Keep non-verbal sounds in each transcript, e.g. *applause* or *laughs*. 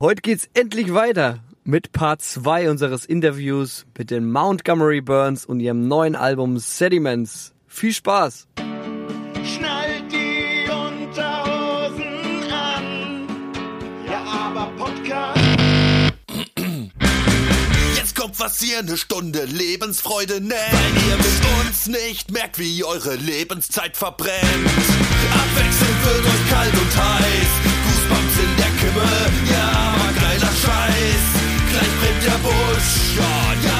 Heute geht's endlich weiter mit Part 2 unseres Interviews mit den Montgomery Burns und ihrem neuen Album Sediments. Viel Spaß! Schnallt die Unterhosen an. Ja, aber Podcast. Jetzt kommt was ihr eine Stunde Lebensfreude nennt. Weil ihr mit uns nicht merkt, wie eure Lebenszeit verbrennt. Abwechselnd wird euch kalt und heiß. Goosebumps in der Kimme. Ja, Scheiß. Gleich brennt der Busch. Ja, ja,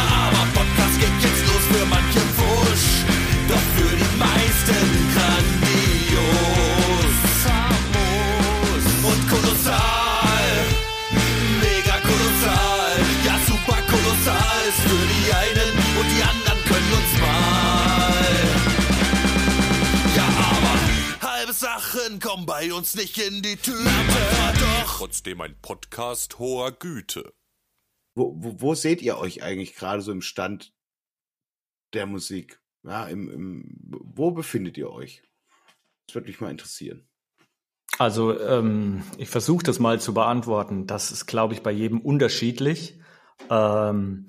bei uns nicht in die Tüte. Doch trotzdem ein Podcast hoher Güte. Wo, wo, wo seht ihr euch eigentlich gerade so im Stand der Musik? Ja, im, im, wo befindet ihr euch? Das würde mich mal interessieren. Also ähm, ich versuche das mal zu beantworten. Das ist, glaube ich, bei jedem unterschiedlich. Ähm,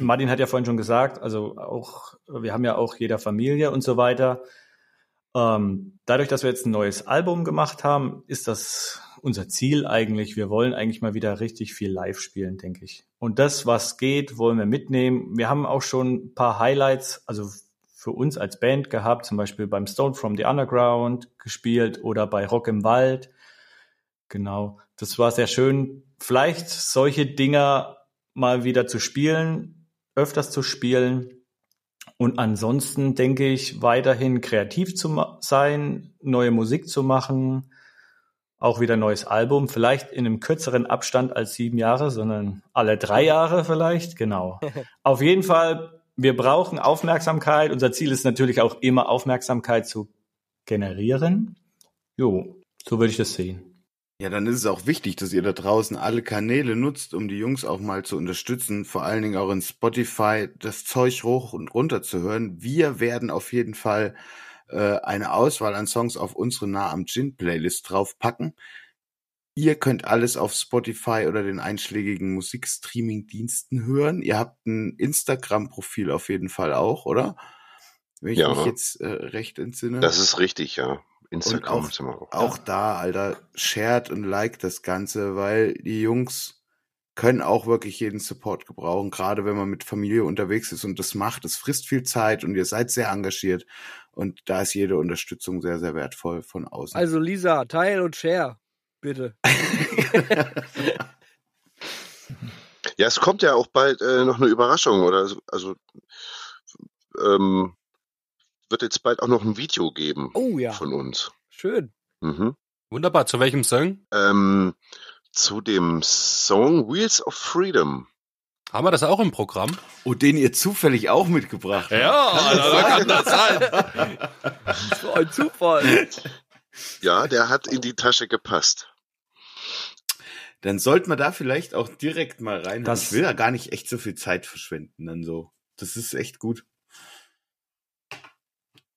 Martin hat ja vorhin schon gesagt, also auch wir haben ja auch jeder Familie und so weiter. Ähm, dadurch, dass wir jetzt ein neues Album gemacht haben, ist das unser Ziel eigentlich. Wir wollen eigentlich mal wieder richtig viel live spielen, denke ich. Und das, was geht, wollen wir mitnehmen. Wir haben auch schon ein paar Highlights, also für uns als Band gehabt, zum Beispiel beim Stone from the Underground gespielt oder bei Rock im Wald. Genau, das war sehr schön. Vielleicht solche Dinger mal wieder zu spielen, öfters zu spielen. Und ansonsten denke ich, weiterhin kreativ zu sein, neue Musik zu machen, auch wieder ein neues Album, vielleicht in einem kürzeren Abstand als sieben Jahre, sondern alle drei Jahre vielleicht, genau. *laughs* Auf jeden Fall, wir brauchen Aufmerksamkeit. Unser Ziel ist natürlich auch immer Aufmerksamkeit zu generieren. Jo, so würde ich das sehen. Ja, dann ist es auch wichtig, dass ihr da draußen alle Kanäle nutzt, um die Jungs auch mal zu unterstützen, vor allen Dingen auch in Spotify das Zeug hoch und runter zu hören. Wir werden auf jeden Fall äh, eine Auswahl an Songs auf unsere Nah am Gin Playlist draufpacken. Ihr könnt alles auf Spotify oder den einschlägigen Musikstreaming-Diensten hören. Ihr habt ein Instagram-Profil auf jeden Fall auch, oder? Wenn ich Ja. mich jetzt äh, recht entsinne. Das ist richtig, ja. Und Instagram wir auch. auch da, Alter, shared und liked das Ganze, weil die Jungs können auch wirklich jeden Support gebrauchen, gerade wenn man mit Familie unterwegs ist und das macht. Es frisst viel Zeit und ihr seid sehr engagiert und da ist jede Unterstützung sehr, sehr wertvoll von außen. Also Lisa, teil und share, bitte. *laughs* Ja, es kommt ja auch bald äh, noch eine Überraschung oder so- also ähm, wird jetzt bald auch noch ein Video geben Oh ja, von uns. schön. Mhm. Wunderbar. Zu welchem Song? Ähm, zu dem Song Wheels of Freedom. Haben wir das auch im Programm? oh, den ihr zufällig auch mitgebracht habt. also, wer kann das sein? So *laughs* ein Zufall. Ja, der hat in die Tasche gepasst. Dann sollten wir da vielleicht auch direkt mal rein. Das- ich will da gar nicht echt so viel Zeit verschwenden, dann so. Das ist echt gut.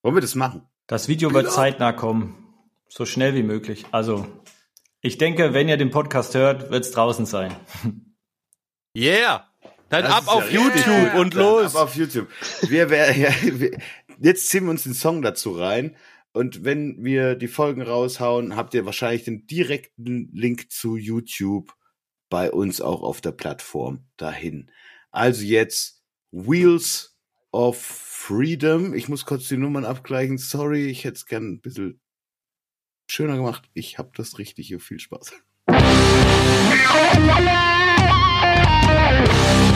Wollen wir das machen? Das Video wird zeitnah kommen, so schnell wie möglich. Also, ich denke, wenn ihr den Podcast hört, wird es draußen sein. *laughs* Yeah. Dann Das ab auf ja YouTube gut. und Dann los. Ab auf YouTube. Wir, wär, *laughs* ja, wir, jetzt ziehen wir uns den Song dazu rein. Und wenn wir die Folgen raushauen, habt ihr wahrscheinlich den direkten Link zu YouTube bei uns auch auf der Plattform dahin. Also jetzt Wheels of Freedom. Ich muss kurz die Nummern abgleichen. Sorry, ich hätte es gern ein bisschen schöner gemacht. Ich habe das Richtige. Viel Spaß. *laughs*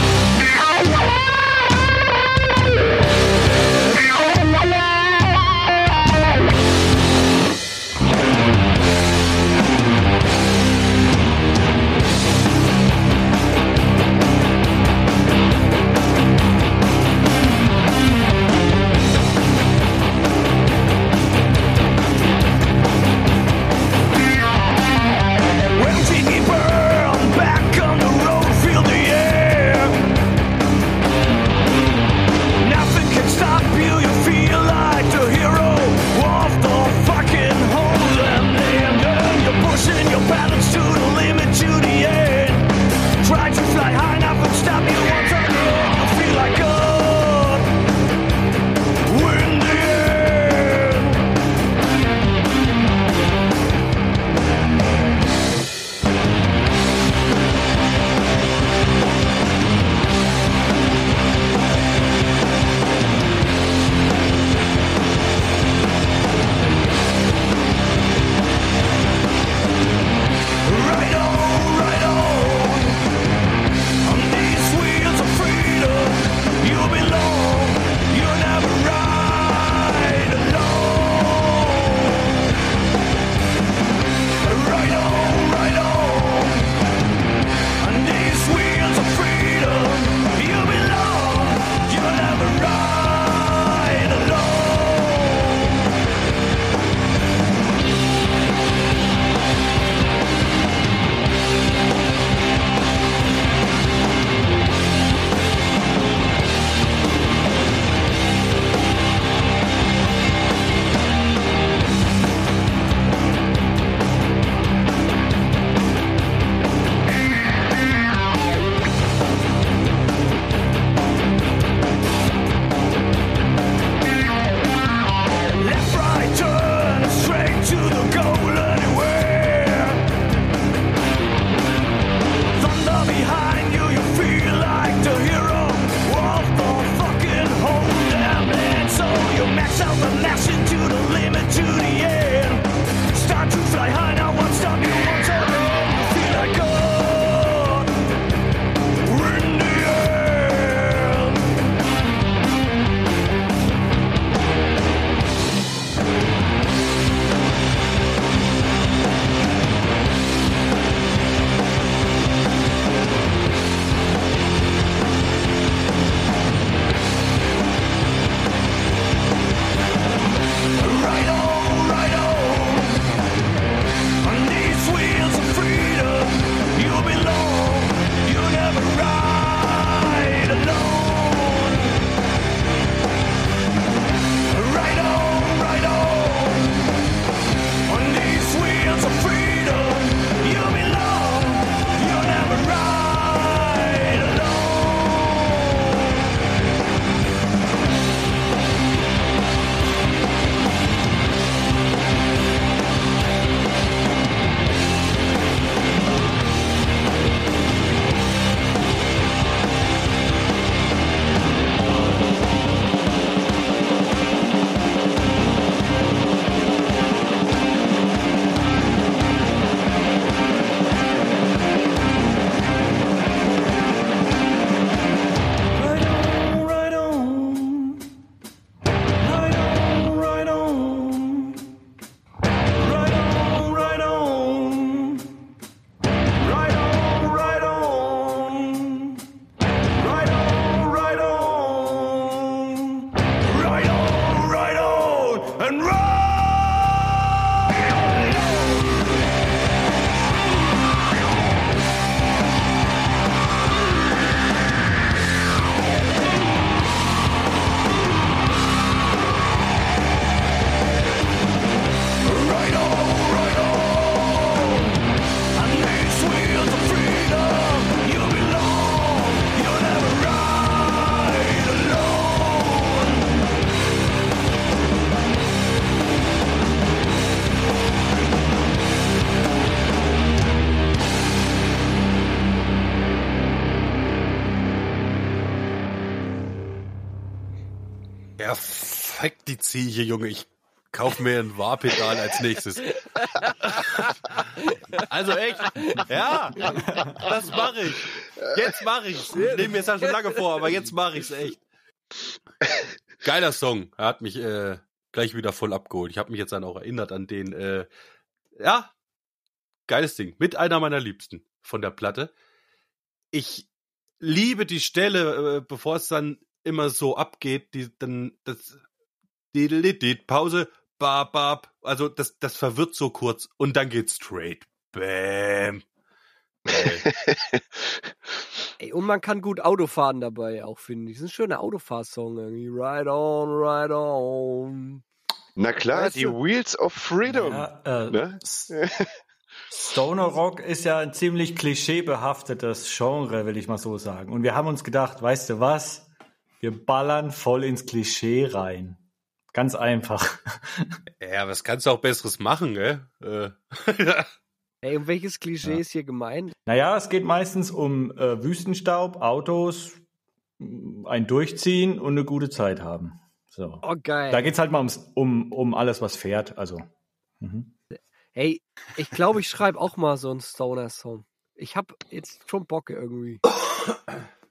die Ziege, Junge. Ich kauf mir ein Warpedal als nächstes. Also echt, ja, das mache ich. Jetzt mache ich's. Ich nehme mir es ja schon lange vor, aber jetzt mache ich's echt. Geiler Song. Er hat mich äh, gleich wieder voll abgeholt. Ich habe mich jetzt dann auch erinnert an den, äh, ja, geiles Ding. Mit einer meiner Liebsten von der Platte. Ich liebe die Stelle, äh, bevor es dann immer so abgeht, die dann das die, die, die Pause, bab, bab, also das, das verwirrt so kurz und dann geht's straight. Bam. Geil. *laughs* Ey, und man kann gut Auto fahren dabei auch, finde ich. Das ist ein schöner Autofahrsong irgendwie. Ride on, ride on. Na klar, Weißt die du- Wheels of Freedom. Ja, äh, Ne? Stoner Rock ist ja ein ziemlich klischeebehaftetes Genre, will ich mal so sagen. Und wir haben uns gedacht, weißt du was? Wir ballern voll ins Klischee rein. Ganz einfach. *laughs* ja, was kannst du auch Besseres machen, gell? Äh, *laughs* Ey, und welches Klischee Ja. ist hier gemeint? Naja, es geht meistens um äh, Wüstenstaub, Autos, ein Durchziehen und eine gute Zeit haben. So. Oh, geil. Da geht's halt mal ums, um, um alles, was fährt. Also. Mhm. Hey, ich glaube, ich schreibe auch mal so einen Stoner-Song. Ich habe jetzt schon Bock irgendwie.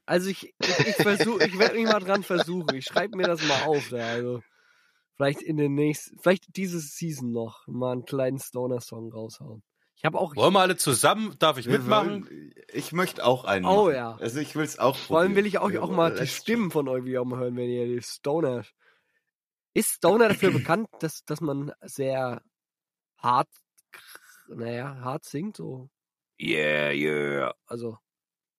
Also ich, ich, ich versuche, ich werde mich mal dran versuchen. Ich schreibe mir das mal auf. Da, also vielleicht in den nächsten, vielleicht diese Season noch mal einen kleinen Stoner-Song raushauen. Ich habe auch, wollen wir alle zusammen? Darf ich mitmachen? wollen- Ich möchte auch einen. Oh, machen. ja. Also ich will es auch vor allem will ich auch, auch mal die Stimmen von euch wieder mal hören, wenn ihr die Stoner. Ist Stoner dafür bekannt, dass, dass man sehr hart, naja, hart singt? So, yeah, yeah. Also,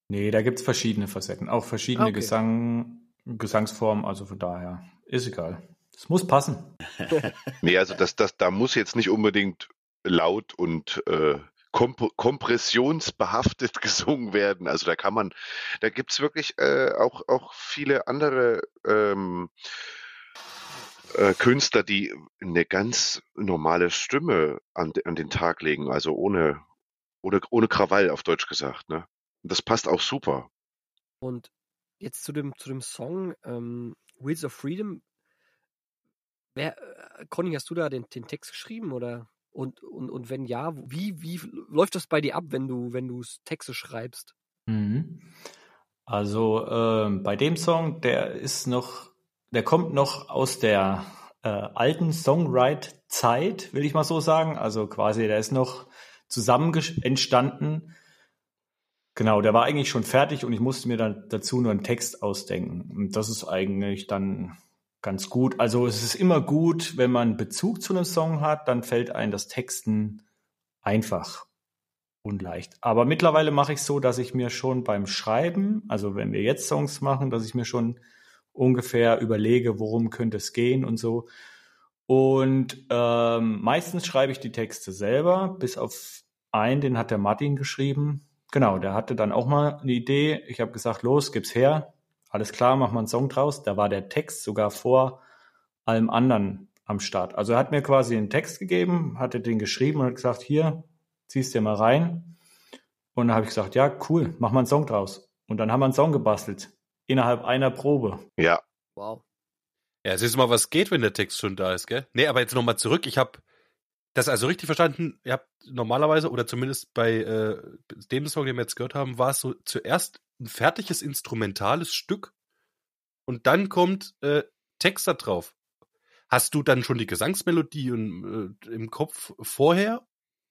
Nee, da gibt's verschiedene Facetten. Auch verschiedene Okay. Gesang, Gesangsformen. Also von daher ist egal. Es muss passen. *laughs* Nee, also das, das, da muss jetzt nicht unbedingt laut und äh, komp kompressionsbehaftet *laughs* gesungen werden. Also da kann man, da gibt's wirklich äh, auch, auch viele andere ähm, äh, Künstler, die eine ganz normale Stimme an, an den Tag legen, also ohne, ohne, ohne Krawall auf Deutsch gesagt. Ne? Und das passt auch super. Und jetzt zu dem, zu dem Song ähm, Wheels of Freedom. Wer, äh, Conny, hast du da den, den Text geschrieben oder? Und, und, und wenn ja, wie, wie läuft das bei dir ab, wenn du, wenn du Texte schreibst? Mhm. Also ähm, bei dem Song, der ist noch, der kommt noch aus der äh, alten Songwrite-Zeit, will ich mal so sagen. Also quasi, der ist noch zusammen entstanden. Genau, der war eigentlich schon fertig und ich musste mir dann dazu nur einen Text ausdenken. Und das ist eigentlich dann ganz gut. Also es ist immer gut, wenn man Bezug zu einem Song hat, dann fällt einem das Texten einfach und leicht. Aber mittlerweile mache ich so, dass ich mir schon beim Schreiben, also wenn wir jetzt Songs machen, dass ich mir schon ungefähr überlege, worum könnte es gehen und so. Und ähm, meistens schreibe ich die Texte selber, bis auf einen, den hat der Martin geschrieben. Genau, der hatte dann auch mal eine Idee. Ich habe gesagt, los, gib's her. Alles klar, mach mal einen Song draus. Da war der Text sogar vor allem anderen am Start. Also er hat mir quasi einen Text gegeben, hatte den geschrieben und hat gesagt, hier, ziehst dir mal rein. Und dann habe ich gesagt, ja, cool, mach mal einen Song draus. Und dann haben wir einen Song gebastelt. Innerhalb einer Probe. Ja, Wow. Ja, siehst du mal, was geht, wenn der Text schon da ist, gell? Nee, aber jetzt nochmal zurück. Ich habe das also richtig verstanden. Ihr habt normalerweise, oder zumindest bei äh, dem Song, den wir jetzt gehört haben, war es so zuerst ein fertiges instrumentales Stück und dann kommt äh, Text da drauf. Hast du dann schon die Gesangsmelodie im, äh, im Kopf vorher,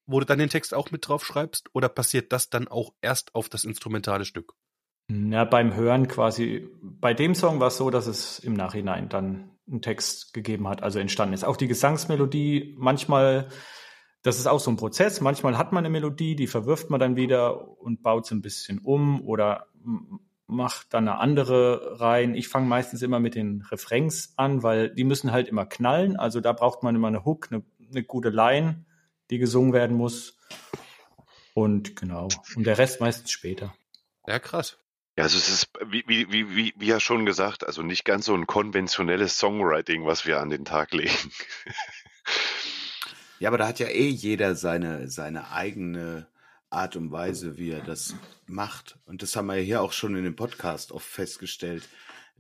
wo du dann den Text auch mit drauf schreibst, oder passiert das dann auch erst auf das instrumentale Stück? Na, beim Hören quasi, bei dem Song war es so, dass es im Nachhinein dann einen Text gegeben hat, also entstanden ist. Auch die Gesangsmelodie, manchmal, das ist auch so ein Prozess, manchmal hat man eine Melodie, die verwirft man dann wieder und baut sie ein bisschen um oder macht dann eine andere rein. Ich fange meistens immer mit den Refrains an, weil die müssen halt immer knallen. Also da braucht man immer eine Hook, eine, eine gute Line, die gesungen werden muss. Und genau. Und der Rest meistens später. Ja, krass. Ja, also es ist, wie, wie, wie, wie, ja schon gesagt, also nicht ganz so ein konventionelles Songwriting, was wir an den Tag legen. Ja, aber da hat ja eh jeder seine, seine eigene Art und Weise, wie er das macht. Und das haben wir hier auch schon in dem Podcast oft festgestellt,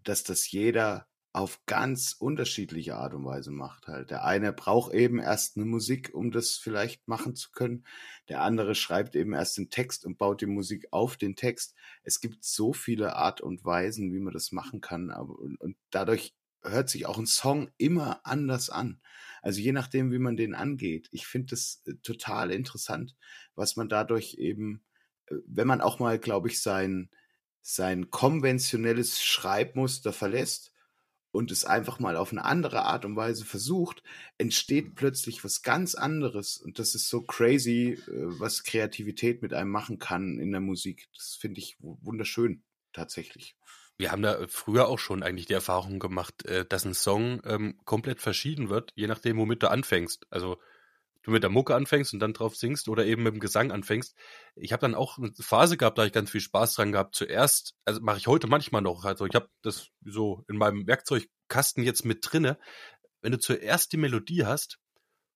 dass das jeder auf ganz unterschiedliche Art und Weise macht halt. Der eine braucht eben erst eine Musik, um das vielleicht machen zu können. Der andere schreibt eben erst den Text und baut die Musik auf den Text. Es gibt so viele Art und Weisen, wie man das machen kann. Und, dadurch hört sich auch ein Song immer anders an. Also je nachdem, wie man den angeht. Ich finde es äh, total interessant, was man dadurch eben, äh, wenn man auch mal, glaube ich, sein, sein konventionelles Schreibmuster verlässt und es einfach mal auf eine andere Art und Weise versucht, entsteht plötzlich was ganz anderes. Und das ist so crazy, äh, was Kreativität mit einem machen kann in der Musik. Das finde ich wunderschön, tatsächlich. Wir haben da früher auch schon eigentlich die Erfahrung gemacht, äh, dass ein Song ähm, komplett verschieden wird, je nachdem, womit du anfängst. Also du mit der Mucke anfängst und dann drauf singst oder eben mit dem Gesang anfängst. Ich habe dann auch eine Phase gehabt, da ich ganz viel Spaß dran gehabt. Zuerst, also mache ich heute manchmal noch, also ich habe das so in meinem Werkzeugkasten jetzt mit drinne. Wenn du zuerst die Melodie hast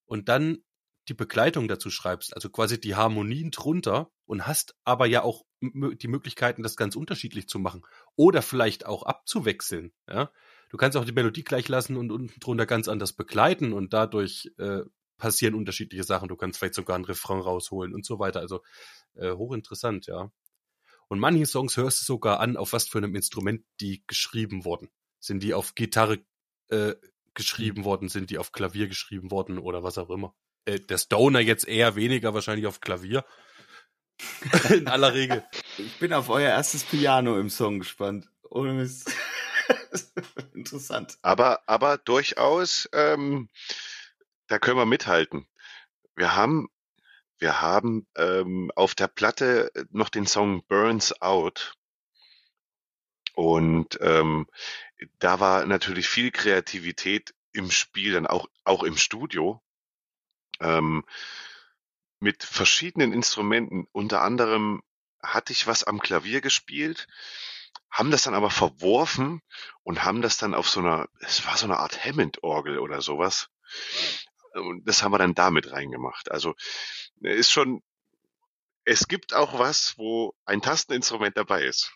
und dann die Begleitung dazu schreibst, also quasi die Harmonien drunter und hast aber ja auch die Möglichkeiten, das ganz unterschiedlich zu machen oder vielleicht auch abzuwechseln. Ja? Du kannst auch die Melodie gleich lassen und unten drunter ganz anders begleiten und dadurch äh, passieren unterschiedliche Sachen. Du kannst vielleicht sogar einen Refrain rausholen und so weiter. Also äh, hochinteressant, ja. Und manche Songs hörst du sogar an, auf was für einem Instrument die geschrieben wurden. Sind die auf Gitarre äh, geschrieben mhm. worden, sind die auf Klavier geschrieben worden oder was auch immer. Äh, der Stoner jetzt eher weniger wahrscheinlich auf Klavier. *laughs* In aller Regel. Ich bin auf euer erstes Piano im Song gespannt. Ohne Mist. *laughs* Interessant. Aber, aber durchaus ähm, da können wir mithalten. Wir haben, wir haben ähm, auf der Platte noch den Song Burns Out. Und ähm, da war natürlich viel Kreativität im Spiel, dann auch, auch im Studio. Ähm, mit verschiedenen Instrumenten. Unter anderem hatte ich was am Klavier gespielt, haben das dann aber verworfen und haben das dann auf so einer, es war so eine Art Hammond-Orgel oder sowas, und das haben wir dann damit reingemacht. Also ist schon, es gibt auch was, wo ein Tasteninstrument dabei ist.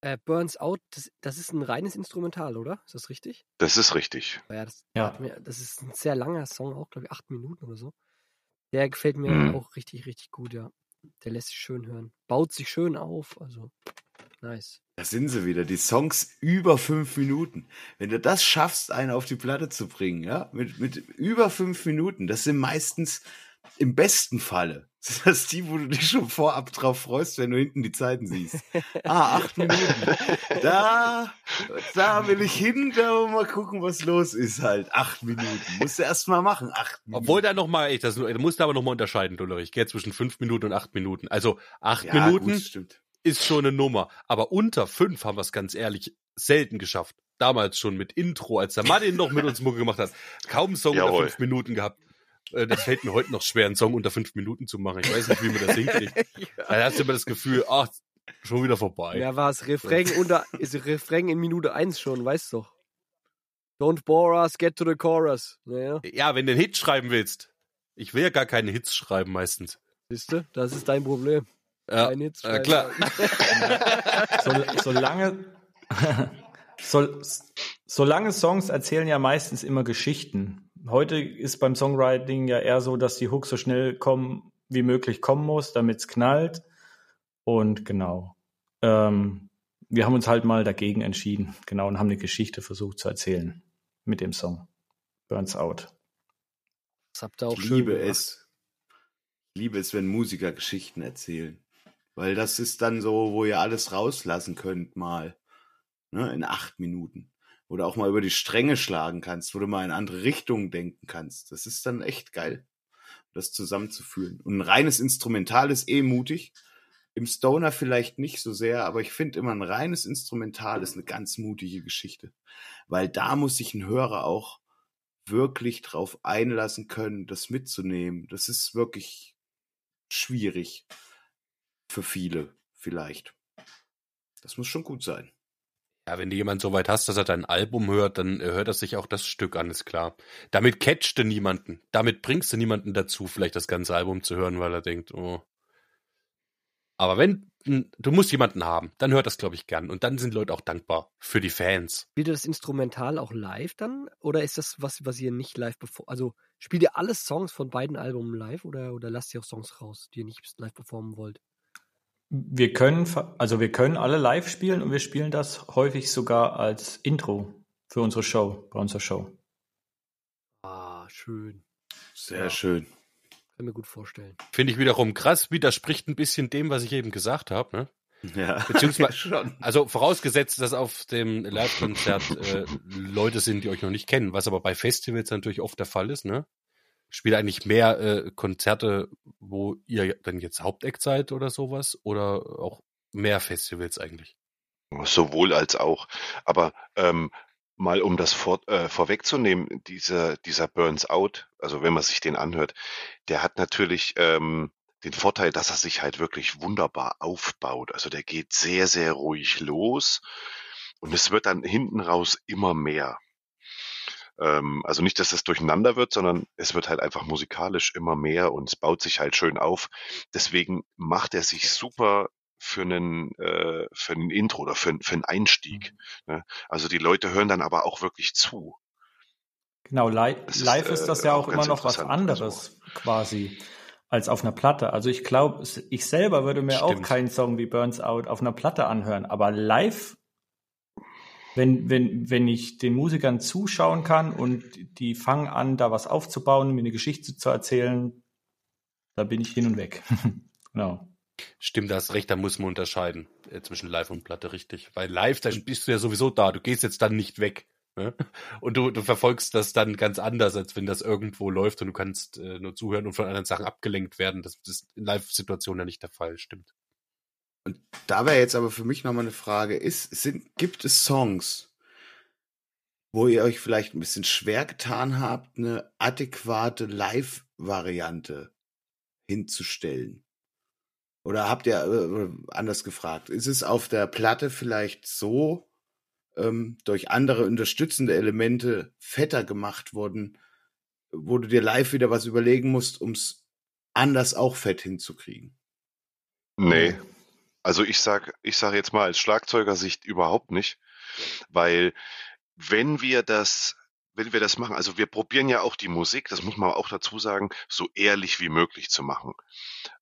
Äh, Burns Out, das, das, ist ein reines Instrumental, oder? Ist das richtig? Das ist richtig. Ja, das, ja. Mir, das ist ein sehr langer Song, auch glaube ich acht Minuten oder so. Der gefällt mir mhm. auch richtig, richtig gut, ja. Der lässt sich schön hören. Baut sich schön auf, also nice. Da sind sie wieder, die Songs über fünf Minuten. Wenn du das schaffst, einen auf die Platte zu bringen, ja, mit, mit über fünf Minuten, das sind meistens im besten Falle, *laughs* sind das die, wo du dich schon vorab drauf freust, wenn du hinten die Zeiten siehst. *laughs* Ah, acht Minuten. Da, da will ich hin, da mal gucken, was los ist halt. Acht Minuten. Musst du erst mal machen, acht Minuten. Obwohl da nochmal, das, du musst aber nochmal unterscheiden, Ulrich. Gell, zwischen fünf Minuten und acht Minuten. Also acht ja, Minuten. Gut, stimmt ist schon eine Nummer. Aber unter fünf haben wir es ganz ehrlich selten geschafft. Damals schon mit Intro, als der Martin noch mit uns Mucke gemacht hat. Kaum einen Song Jawohl. unter fünf Minuten gehabt. Äh, das fällt mir heute noch schwer, einen Song unter fünf Minuten zu machen. Ich weiß nicht, wie man das hinkriegt. *laughs* ja. Da hast du immer das Gefühl, ach, schon wieder vorbei. Ja, war es Refrain unter, ist Refrain in Minute eins schon, weißt du doch. Don't bore us, get to the chorus. Naja. Ja, wenn du einen Hit schreiben willst. Ich will ja gar keine Hits schreiben meistens. Siehst du, das ist dein Problem. Ja, äh, klar. *laughs* so, solange, *laughs* so, solange Songs erzählen ja meistens immer Geschichten. Heute ist beim Songwriting ja eher so, dass die Hook so schnell kommen wie möglich kommen muss, damit es knallt. Und genau. Ähm, wir haben uns halt mal dagegen entschieden, genau, und haben eine Geschichte versucht zu erzählen mit dem Song. Burns Out. Das habt ihr auch ich liebe gemacht. es. Ich liebe es, wenn Musiker Geschichten erzählen. Weil das ist dann so, wo ihr alles rauslassen könnt mal. Ne, in acht Minuten. Wo du auch mal über die Stränge schlagen kannst, wo du mal in andere Richtungen denken kannst. Das ist dann echt geil, das zusammenzuführen. Und ein reines Instrumental ist eh mutig. Im Stoner vielleicht nicht so sehr, aber ich finde immer ein reines Instrumental ist eine ganz mutige Geschichte. Weil da muss sich ein Hörer auch wirklich drauf einlassen können, das mitzunehmen. Das ist wirklich schwierig. Für viele vielleicht. Das muss schon gut sein. Ja, wenn du jemand so weit hast, dass er dein Album hört, dann hört er sich auch das Stück an, ist klar. Damit catchst du niemanden. Damit bringst du niemanden dazu, vielleicht das ganze Album zu hören, weil er denkt, oh. Aber wenn du musst jemanden haben. Dann hört das, glaube ich, gern. Und dann sind Leute auch dankbar für die Fans. Spielt ihr das Instrumental auch live dann? Oder ist das was, was ihr nicht live bevor. Also spielt ihr alle Songs von beiden Alben live oder, oder lasst ihr auch Songs raus, die ihr nicht live performen wollt? Wir können, also wir können alle live spielen und wir spielen das häufig sogar als Intro für unsere Show, bei unserer Show. Ah, schön. Sehr schön. Kann mir gut vorstellen. Finde ich wiederum krass, widerspricht ein bisschen dem, was ich eben gesagt habe. Ne? Ja, *laughs* Beziehungsweise- *laughs* schon. Also vorausgesetzt, dass auf dem Live-Konzert äh, Leute sind, die euch noch nicht kennen, was aber bei Festivals natürlich oft der Fall ist, ne? Spielt eigentlich mehr äh, Konzerte, wo ihr dann jetzt Haupteck seid oder sowas? Oder auch mehr Festivals eigentlich? Sowohl als auch. Aber ähm, mal um das vor, äh, vorwegzunehmen, dieser, dieser Burns Out, also wenn man sich den anhört, der hat natürlich ähm, den Vorteil, dass er sich halt wirklich wunderbar aufbaut. Also der geht sehr, sehr ruhig los und es wird dann hinten raus immer mehr. Ähm, also nicht, dass es durcheinander wird, sondern es wird halt einfach musikalisch immer mehr und es baut sich halt schön auf. Deswegen macht er sich super für einen, äh, für einen Intro oder für, für einen Einstieg. Ne? Also die Leute hören dann aber auch wirklich zu. Genau, li Das ist, live ist das äh, ja auch auch immer noch was interessant, anderes quasi als auf einer Platte. Also ich glaube, ich selber würde mir auch Stimmt. keinen Song wie Burns Out auf einer Platte anhören, aber live, wenn, wenn, wenn ich den Musikern zuschauen kann und die fangen an, da was aufzubauen, mir eine Geschichte zu erzählen, da bin ich hin und weg. *laughs* genau. Stimmt, da hast recht, da muss man unterscheiden äh, zwischen Live und Platte, richtig. Weil live, da bist du ja sowieso da, du gehst jetzt dann nicht weg. Ne? Und du, du verfolgst das dann ganz anders, als wenn das irgendwo läuft und du kannst äh, nur zuhören und von anderen Sachen abgelenkt werden. Das ist in Live-Situationen ja nicht der Fall, stimmt. Und da wäre jetzt aber für mich nochmal eine Frage, ist, sind, gibt es Songs, wo ihr euch vielleicht ein bisschen schwer getan habt, eine adäquate Live-Variante hinzustellen? Oder habt ihr, äh, anders gefragt, ist es auf der Platte vielleicht so ähm, durch andere unterstützende Elemente fetter gemacht worden, wo du dir live wieder was überlegen musst, um es anders auch fett hinzukriegen? Nee. Also ich sag, ich sage jetzt mal als Schlagzeugersicht überhaupt nicht, weil wenn wir das, wenn wir das machen, also wir probieren ja auch die Musik, das muss man auch dazu sagen, so ehrlich wie möglich zu machen.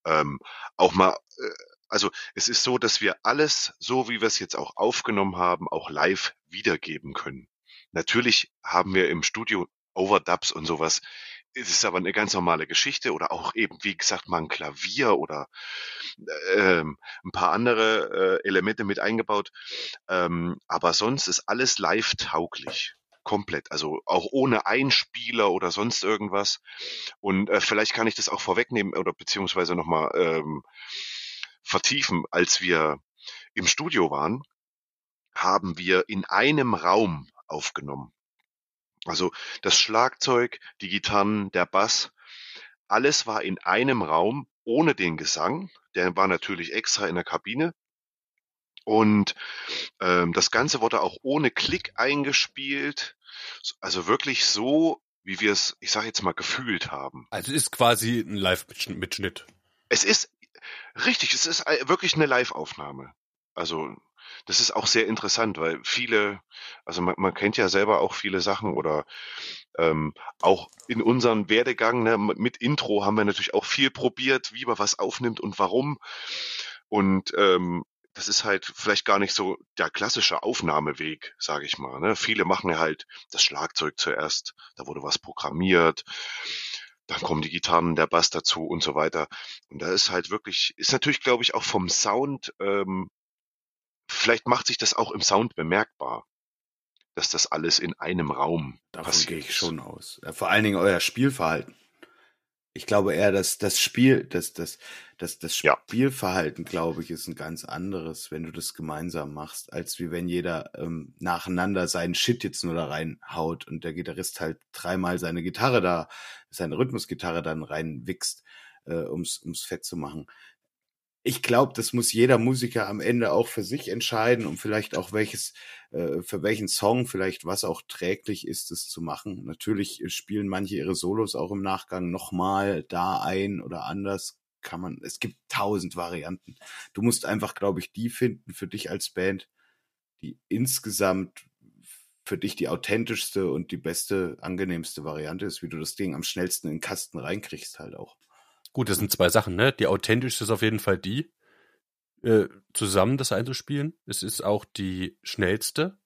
Ähm, auch mal, äh, also es ist so, dass wir alles, so wie wir es jetzt auch aufgenommen haben, auch live wiedergeben können. Natürlich haben wir im Studio Overdubs und sowas. Es ist aber eine ganz normale Geschichte oder auch eben, wie gesagt, mal ein Klavier oder ähm, ein paar andere äh, Elemente mit eingebaut. Ähm, aber sonst ist alles live tauglich. Komplett. Also auch ohne Einspieler oder sonst irgendwas. Und äh, vielleicht kann ich das auch vorwegnehmen oder beziehungsweise nochmal ähm, vertiefen. Als wir im Studio waren, haben wir in einem Raum aufgenommen. Also das Schlagzeug, die Gitarren, der Bass, alles war in einem Raum ohne den Gesang. Der war natürlich extra in der Kabine. Und ähm, das Ganze wurde auch ohne Klick eingespielt. Also wirklich so, wie wir es, ich sage jetzt mal, gefühlt haben. Also es ist quasi ein Live-Mitschnitt. Es ist richtig, es ist ei- wirklich eine Live-Aufnahme. Also das ist auch sehr interessant, weil viele, also man, man kennt ja selber auch viele Sachen oder ähm, auch in unserem Werdegang ne, mit Intro haben wir natürlich auch viel probiert, wie man was aufnimmt und warum. Und ähm, das ist halt vielleicht gar nicht so der klassische Aufnahmeweg, sage ich mal. Ne? Viele machen ja halt das Schlagzeug zuerst, da wurde was programmiert, dann kommen die Gitarren, der Bass dazu und so weiter. Und da ist halt wirklich, ist natürlich, glaube ich, auch vom Sound, ähm, vielleicht macht sich das auch im Sound bemerkbar, dass das alles in einem Raum Davon passiert gehe ich schon aus. Ja, vor allen Dingen euer Spielverhalten. Ich glaube eher, dass das Spiel, das, das, das, das Ja. Spielverhalten, glaube ich, ist ein ganz anderes, wenn du das gemeinsam machst, als wie wenn jeder ähm, nacheinander seinen Shit jetzt nur da reinhaut und der Gitarrist halt dreimal seine Gitarre da, seine Rhythmusgitarre dann reinwichst, äh, ums, ums fett zu machen. Ich glaube, das muss jeder Musiker am Ende auch für sich entscheiden und vielleicht auch welches, äh, für welchen Song vielleicht was auch träglich ist, es zu machen. Natürlich spielen manche ihre Solos auch im Nachgang nochmal da ein oder anders. kann man, es gibt tausend Varianten. Du musst einfach, glaube ich, die finden für dich als Band, die insgesamt für dich die authentischste und die beste, angenehmste Variante ist, wie du das Ding am schnellsten in den Kasten reinkriegst halt auch. Gut, das sind zwei Sachen, ne? Die authentischste ist auf jeden Fall die, äh, zusammen das einzuspielen. Es ist auch die schnellste.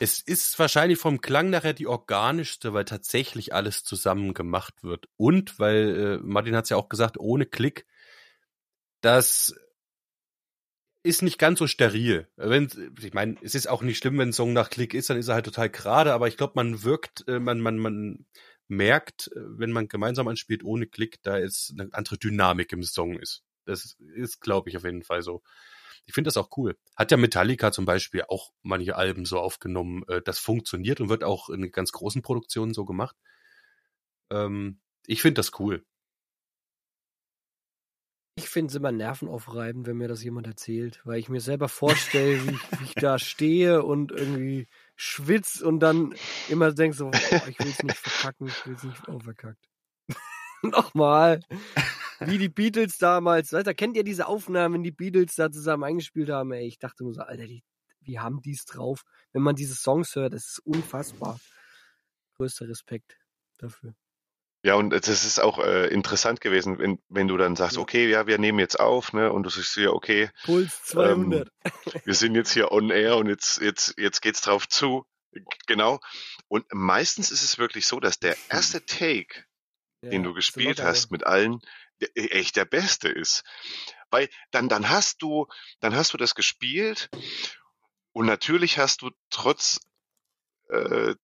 Es ist wahrscheinlich vom Klang nachher die organischste, weil tatsächlich alles zusammen gemacht wird. Und, weil äh, Martin hat es ja auch gesagt, ohne Klick, das ist nicht ganz so steril. Wenn, ich meine, es ist auch nicht schlimm, wenn ein Song nach Klick ist, dann ist er halt total gerade, aber ich glaube, man wirkt, äh, man, man, man merkt, äh, wenn man gemeinsam anspielt ohne Klick, da ist eine andere Dynamik im Song ist. Das ist, glaube ich, auf jeden Fall so. Ich finde das auch cool. Hat ja Metallica zum Beispiel auch manche Alben so aufgenommen. äh, Das funktioniert und wird auch in ganz großen Produktionen so gemacht. Ähm, ich finde das cool. Ich finde es immer nervenaufreibend, wenn mir das jemand erzählt, weil ich mir selber vorstelle, wie, wie ich da stehe und irgendwie schwitz und dann immer denk so, *laughs* boah, ich will es nicht verkacken, ich will es nicht oh, verkackt. *laughs* Nochmal. Wie die Beatles damals, Alter, kennt ihr diese Aufnahmen, die Beatles da zusammen eingespielt haben? Ey, ich dachte nur so, Alter, die, wie haben die es drauf? Wenn man diese Songs hört, das ist unfassbar. Größter Respekt dafür. Ja, und das ist auch äh, interessant gewesen, wenn, wenn du dann sagst, okay, ja, wir nehmen jetzt auf, ne, und du sagst ja, okay, Puls 200. *laughs* wir sind jetzt hier on air und jetzt, jetzt, jetzt geht's drauf zu. Genau. Und meistens ist es wirklich so, dass der erste *clears throat* Take, den Ja, du so gespielt locker, hast mit allen, der, echt der beste ist. Weil dann, dann hast du, dann hast du das gespielt und natürlich hast du trotz äh,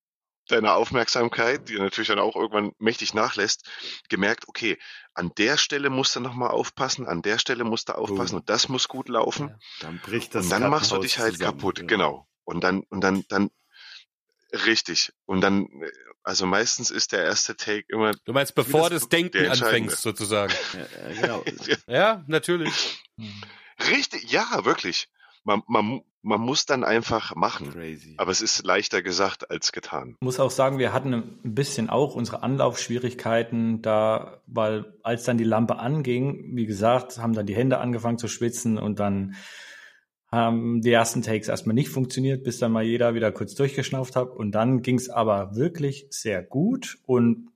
deiner Aufmerksamkeit, die natürlich dann auch irgendwann mächtig nachlässt, gemerkt, okay, an der Stelle musst du nochmal aufpassen, an der Stelle musst du aufpassen Oh. und das muss gut laufen. Ja. Dann bricht das Und dann machst du dich halt zusammen, kaputt, ja. genau. Und dann, und dann, dann, richtig. Und dann, also meistens ist der erste Take immer, Du meinst, bevor das das Denken anfängst, sozusagen. *laughs* Ja, ja, genau. *laughs* Ja, natürlich. richtig, ja, wirklich. Man, man, man muss dann einfach machen. Crazy. Aber es ist leichter gesagt als getan. muss auch sagen, wir hatten ein bisschen auch unsere Anlaufschwierigkeiten da, weil als dann die Lampe anging, wie gesagt, haben dann die Hände angefangen zu schwitzen und dann haben die ersten Takes erstmal nicht funktioniert, bis dann mal jeder wieder kurz durchgeschnauft hat und dann ging es aber wirklich sehr gut und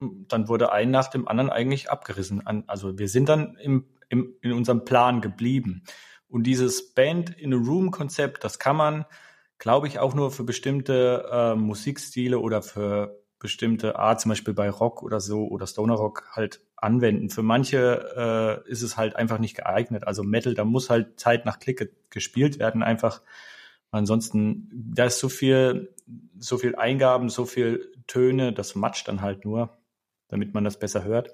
dann wurde ein nach dem anderen eigentlich abgerissen. Also wir sind dann im, im, in unserem Plan geblieben. Und dieses Band in a Room Konzept, das kann man, glaube ich, auch nur für bestimmte äh, Musikstile oder für bestimmte Art, zum Beispiel bei Rock oder so oder Stoner Rock halt anwenden. Für manche äh, ist es halt einfach nicht geeignet. Also Metal, da muss halt Zeit nach Klick ge- gespielt werden, einfach. Ansonsten, da ist so viel, so viel Eingaben, so viel Töne, das matscht dann halt nur, damit man das besser hört.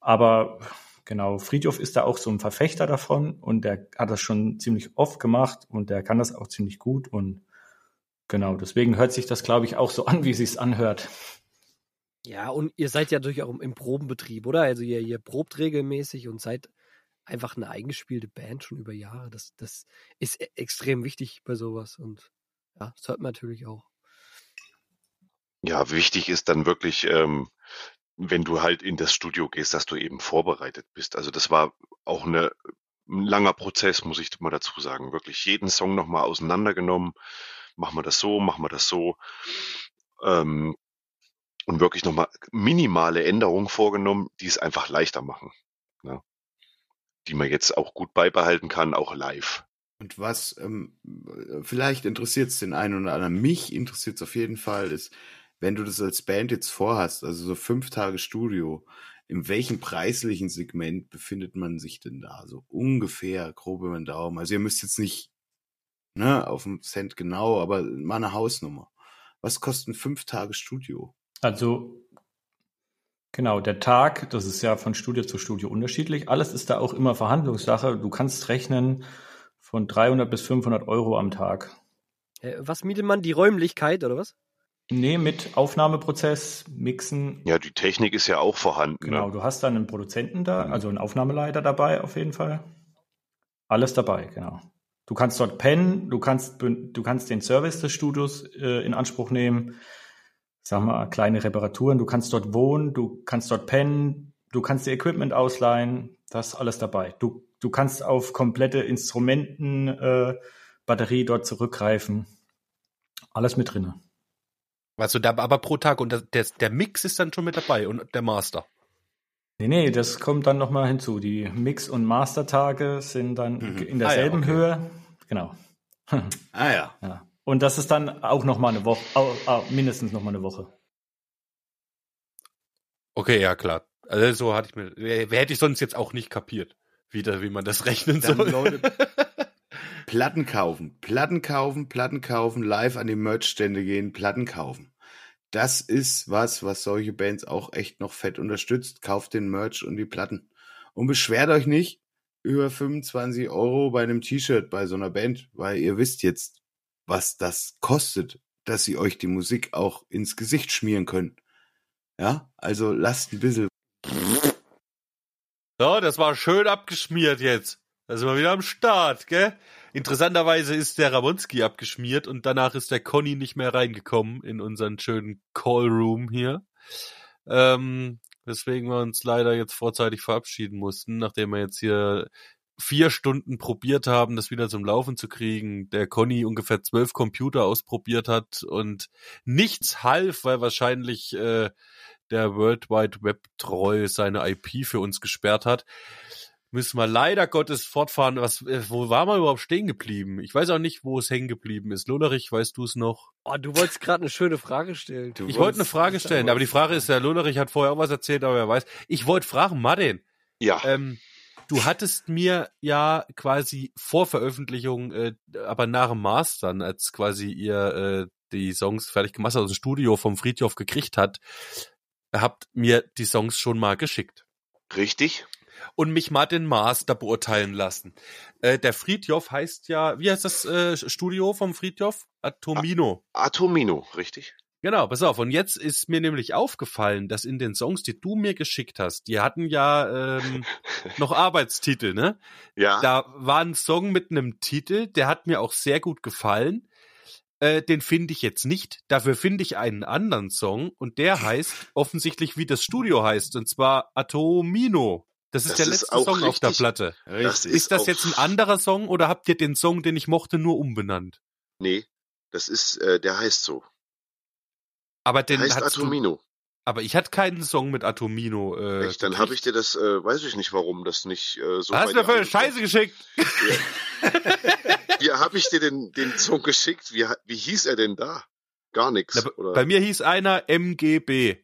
Aber genau, Friedhof ist da auch so ein Verfechter davon und der hat das schon ziemlich oft gemacht und der kann das auch ziemlich gut und genau, deswegen hört sich das, glaube ich, auch so an, wie es sich anhört. Ja, und ihr seid ja durchaus im, im Probenbetrieb, oder? Also ihr, ihr probt regelmäßig und seid einfach eine eingespielte Band schon über Jahre. Das, das ist e- extrem wichtig bei sowas. Und ja, das hört man natürlich auch. Ja, wichtig ist dann wirklich, ähm, wenn du halt in das Studio gehst, dass du eben vorbereitet bist. Also das war auch eine, ein langer Prozess, muss ich mal dazu sagen. Wirklich jeden Song nochmal auseinandergenommen. Machen wir das so, machen wir das so. Ähm, und wirklich nochmal minimale Änderungen vorgenommen, die es einfach leichter machen. Ne? Die man jetzt auch gut beibehalten kann, auch live. Und was ähm, vielleicht interessiert es den einen oder anderen, mich interessiert es auf jeden Fall, ist, wenn du das als Band jetzt vorhast, also so fünf Tage Studio, in welchem preislichen Segment befindet man sich denn da? So ungefähr, grob über den Daumen. Also ihr müsst jetzt nicht ne, auf dem Cent genau, aber mal eine Hausnummer. Was kosten fünf Tage Studio? Also genau, der Tag, das ist ja von Studio zu Studio unterschiedlich. Alles ist da auch immer Verhandlungssache. Du kannst rechnen von 300 bis 500 Euro am Tag. Äh, was mietet man? Die Räumlichkeit oder was? Nee, mit Aufnahmeprozess, Mixen. Ja, die Technik ist ja auch vorhanden. Genau, Ne? du hast dann einen Produzenten da, also einen Aufnahmeleiter dabei auf jeden Fall. Alles dabei, genau. Du kannst dort pennen, du kannst, du kannst den Service des Studios äh, in Anspruch nehmen. Sag mal, kleine Reparaturen, du kannst dort wohnen, du kannst dort pennen, du kannst dir Equipment ausleihen, das ist alles dabei. Du, du kannst auf komplette Instrumenten, äh, Batterie dort zurückgreifen. Alles mit drinne. Also da aber pro Tag und das, der, der Mix ist dann schon mit dabei und der Master. Nee, nee, das kommt dann nochmal hinzu. Die Mix- und Mastertage sind dann Mhm. in derselben Ah ja, okay. Höhe. Genau. *laughs* Ah ja. Ja. Und das ist dann auch nochmal eine Woche, au, au, mindestens nochmal eine Woche. Okay, ja klar. Also so hatte ich mir, wer hätte ich sonst jetzt auch nicht kapiert, wie, da, wie man das *laughs* rechnen Dann soll. Leute, *laughs* Platten kaufen, Platten kaufen, Platten kaufen, live an die Merchstände gehen, Platten kaufen. Das ist was, was solche Bands auch echt noch fett unterstützt. Kauft den Merch und die Platten. Und beschwert euch nicht über 25 Euro bei einem T-Shirt bei so einer Band, weil ihr wisst jetzt, was das kostet, dass sie euch die Musik auch ins Gesicht schmieren können. Ja, also lasst ein bisschen So, das war schön abgeschmiert jetzt. Da sind wir wieder am Start, gell? Interessanterweise ist der Ramonski abgeschmiert und danach ist der Conny nicht mehr reingekommen in unseren schönen Callroom hier. Ähm, weswegen wir uns leider jetzt vorzeitig verabschieden mussten, nachdem wir jetzt hier vier Stunden probiert haben, das wieder zum Laufen zu kriegen. Der Conny ungefähr zwölf Computer ausprobiert hat und nichts half, weil wahrscheinlich äh, der World Wide Web treu seine IP für uns gesperrt hat. Müssen wir leider Gottes fortfahren. Was, äh, wo war man überhaupt stehen geblieben? Ich weiß auch nicht, wo es hängen geblieben ist. Lullerich, weißt du es noch? Oh, du wolltest gerade eine schöne Frage stellen. Du Ich wollte eine Frage stellen, aber die Frage ist, der Lullerich hat vorher auch was erzählt, aber wer weiß. Ich wollte fragen, Martin, Ja, ähm, du hattest mir ja quasi vor Veröffentlichung, äh, aber nach dem Mastern, als quasi ihr äh, die Songs fertig gemacht habt, aus dem Studio vom Friedhof gekriegt hat, habt mir die Songs schon mal geschickt richtig. Und mich mal den Master beurteilen lassen. Äh, der Friedhof heißt ja, wie heißt das äh, Studio vom Friedhof? Atomino. Atomino, richtig? Genau, pass auf. Und jetzt ist mir nämlich aufgefallen, dass in den Songs, die du mir geschickt hast, die hatten ja ähm, *laughs* noch Arbeitstitel, ne? Ja. Da war ein Song mit einem Titel, der hat mir auch sehr gut gefallen. Äh, den finde ich jetzt nicht. Dafür finde ich einen anderen Song und der heißt offensichtlich, wie das Studio heißt, und zwar Atomino. Das ist Das der ist letzte auch Song auf der richtig. Platte. Das Richtig. Ist das auch- jetzt ein anderer Song oder habt ihr den Song, den ich mochte, nur umbenannt? Nee, das ist, äh, der heißt so. Aber Der den heißt hattest du, Atomino. aber ich hatte keinen Song mit Atomino. Äh, Echt, dann habe ich dir das, äh, weiß ich nicht, warum das nicht äh, so Was hast du mir für eine Scheiße geschickt? Wie *laughs* habe ich dir den, den Song geschickt? Wie, wie hieß er denn da? Gar nichts. Na, bei mir hieß einer MGB.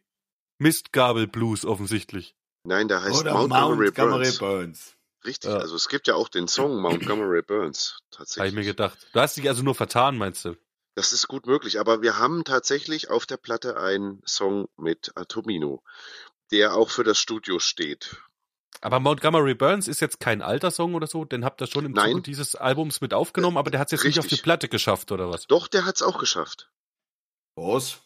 Mistgabel Blues offensichtlich. Nein, der heißt Oder Montgomery, Montgomery Burns. Burns. Richtig, Ja. also es gibt ja auch den Song *clears throat* Montgomery Burns. Habe ich Tatsächlich. mir gedacht. Du hast dich also nur vertan, meinst du? Das ist gut möglich, aber wir haben tatsächlich auf der Platte einen Song mit Atomino, der auch für das Studio steht. Aber Montgomery Burns ist jetzt kein alter Song oder so, den habt ihr schon im Nein. Zuge dieses Albums mit aufgenommen, aber der hat es jetzt nicht auf die Richtig. Platte geschafft oder was? Doch, der hat's auch geschafft. Was?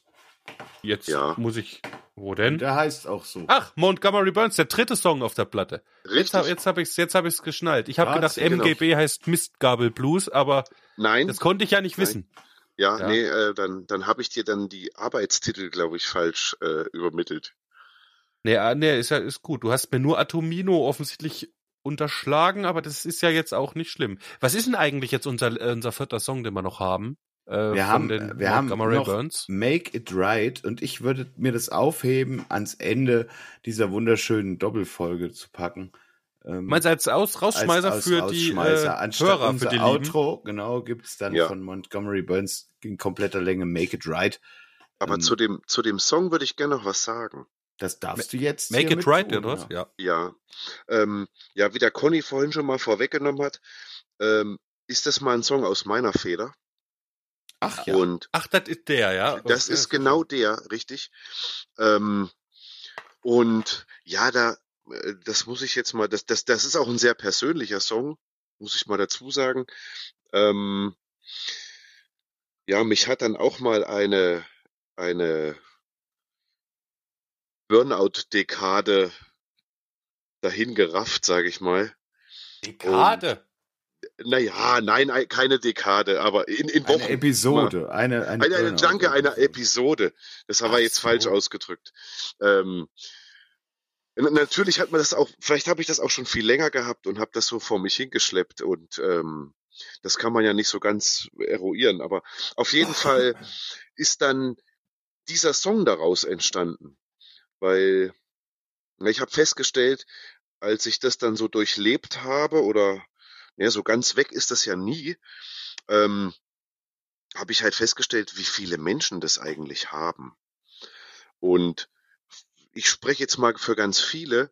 Jetzt Ja. muss ich. Wo denn? Der heißt auch so. Ach, Montgomery Burns, der dritte Song auf der Platte. Jetzt Richtig. habe jetzt hab ich's, jetzt hab ich's geschnallt. Ich habe gedacht, genau. MGB heißt Mistgabel Blues, aber Nein, das konnte ich ja nicht Nein. wissen. ja, ja. nee, äh, dann, dann habe ich dir dann die Arbeitstitel, glaube ich, falsch äh, übermittelt. Nee, ah, nee, ist ja ist gut. Du hast mir nur Atomino offensichtlich unterschlagen, aber das ist ja jetzt auch nicht schlimm. Was ist denn eigentlich jetzt unser, unser vierter Song, den wir noch haben? Äh, Wir von haben, den wir haben Montgomery noch Burns? Make It Right und ich würde mir das aufheben, ans Ende dieser wunderschönen Doppelfolge zu packen. Ähm, Meinst du als Aus Rausschmeißer als für Rausschmeißer. die äh, Anstatt Hörer, für die Lieben? Outro, genau, gibt's dann Ja. von Montgomery Burns in kompletter Länge Make It Right. Aber Ähm, zu dem zu dem Song würde ich gerne noch was sagen. Das darfst du jetzt Make hier it right, tun, oder was? Ja. Ja, ähm, ja, wie der Conny vorhin schon mal vorweggenommen hat, ähm, ist das mal ein Song aus meiner Feder. Ach ja. Und Ach, das ist der, ja. das Okay. ist genau der, richtig. Ähm, und ja, da, äh, das muss ich jetzt mal, das, das, das ist auch ein sehr persönlicher Song, muss ich mal dazu sagen. Ähm, ja, mich hat dann auch mal eine, eine Burnout-Dekade dahin gerafft, sage ich mal. Dekade. Naja, nein, ei- keine Dekade, aber in, in Wochen. Eine Episode. Eine, eine, Eine, eine Danke einer Episode. Das war Ach jetzt falsch so. ausgedrückt. Ähm, Natürlich hat man das auch, vielleicht habe ich das auch schon viel länger gehabt und habe das so vor mich hingeschleppt und ähm, das kann man ja nicht so ganz eruieren, aber auf jeden Fall *laughs* ist dann dieser Song daraus entstanden, weil ich habe festgestellt, als ich das dann so durchlebt habe oder ja, so ganz weg ist das ja nie, ähm, habe ich halt festgestellt, wie viele Menschen das eigentlich haben. Und ich spreche jetzt mal für ganz viele,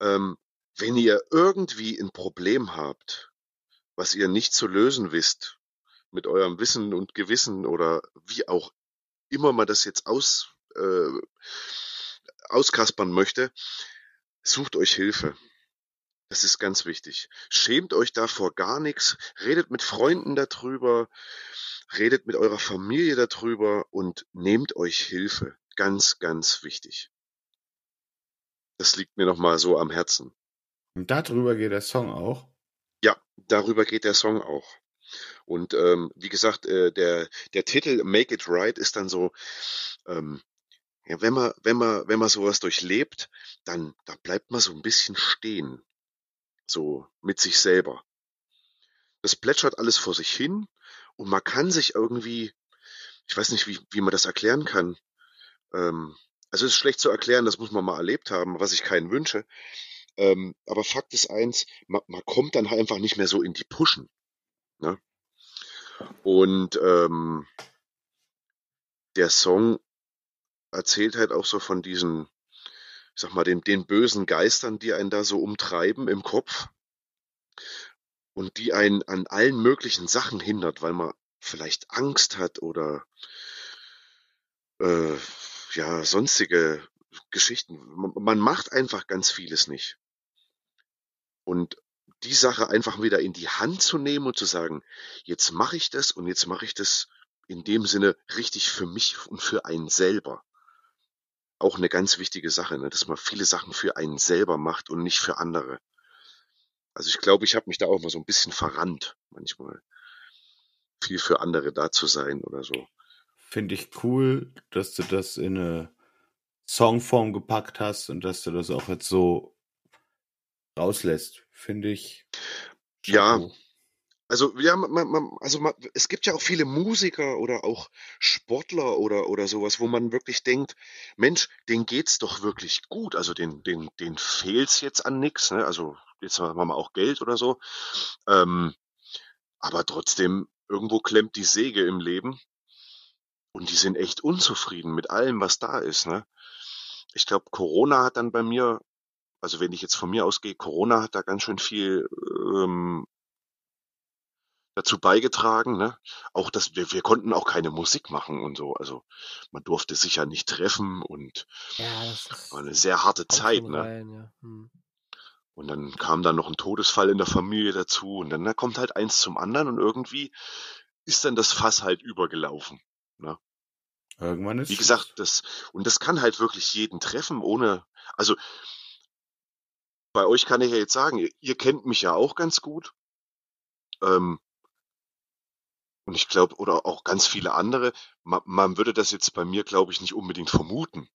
ähm, wenn ihr irgendwie ein Problem habt, was ihr nicht zu lösen wisst, mit eurem Wissen und Gewissen oder wie auch immer man das jetzt aus, äh, auskaspern möchte, sucht euch Hilfe. Das ist ganz wichtig. Schämt euch davor gar nichts. Redet mit Freunden darüber. Redet mit eurer Familie darüber und nehmt euch Hilfe. Ganz, ganz wichtig. Das liegt mir nochmal so am Herzen. Und darüber geht der Song auch. Ja, darüber geht der Song auch. Und ähm, wie gesagt, äh, der, der Titel Make It Right ist dann so, ähm, ja, wenn man, wenn man, wenn man sowas durchlebt, dann, da bleibt man so ein bisschen stehen. So mit sich selber. Das plätschert alles vor sich hin und man kann sich irgendwie, ich weiß nicht, wie, wie man das erklären kann. Ähm, also es ist schlecht zu erklären, das muss man mal erlebt haben, was ich keinen wünsche. Ähm, aber Fakt ist eins, man, man kommt dann einfach nicht mehr so in die Puschen. Ne? Und ähm, der Song erzählt halt auch so von diesen, sag mal, den, den bösen Geistern, die einen da so umtreiben im Kopf und die einen an allen möglichen Sachen hindert, weil man vielleicht Angst hat oder äh, ja sonstige Geschichten. Man, man macht einfach ganz vieles nicht. Und die Sache einfach wieder in die Hand zu nehmen und zu sagen, jetzt mache ich das und jetzt mache ich das in dem Sinne richtig für mich und für einen selber. Auch eine ganz wichtige Sache, ne? dass man viele Sachen für einen selber macht und nicht für andere. Also ich glaube, ich habe mich da auch mal so ein bisschen verrannt manchmal. Viel für andere da zu sein oder so. Finde ich cool, dass du das in eine Songform gepackt hast und dass du das auch jetzt so rauslässt. Finde ich. Ja, Chapeau. Also ja, man, man, also man, es gibt ja auch viele Musiker oder auch Sportler oder oder sowas, wo man wirklich denkt, Mensch, denen geht's doch wirklich gut. Also den den den fehlt's jetzt an nix, ne? Also jetzt haben wir mal auch Geld oder so. Ähm, aber trotzdem irgendwo klemmt die Säge im Leben und die sind echt unzufrieden mit allem, was da ist, ne? Ich glaube, Corona hat dann bei mir, also wenn ich jetzt von mir ausgehe, Corona hat da ganz schön viel ähm, dazu beigetragen, ne? Auch dass wir, wir konnten auch keine Musik machen und so. Also man durfte sich ja nicht treffen und Ja, das war eine sehr harte Zeit, ne? rein, ja. Hm. Und dann kam dann noch ein Todesfall in der Familie dazu und dann da kommt halt eins zum anderen und irgendwie ist dann das Fass halt übergelaufen. Ne? Irgendwann ist Wie gesagt, das und das kann halt wirklich jeden treffen, ohne also bei euch kann ich ja jetzt sagen, ihr, ihr kennt mich ja auch ganz gut. Ähm, und ich glaube, oder auch ganz viele andere, man, man würde das jetzt bei mir, glaube ich, nicht unbedingt vermuten.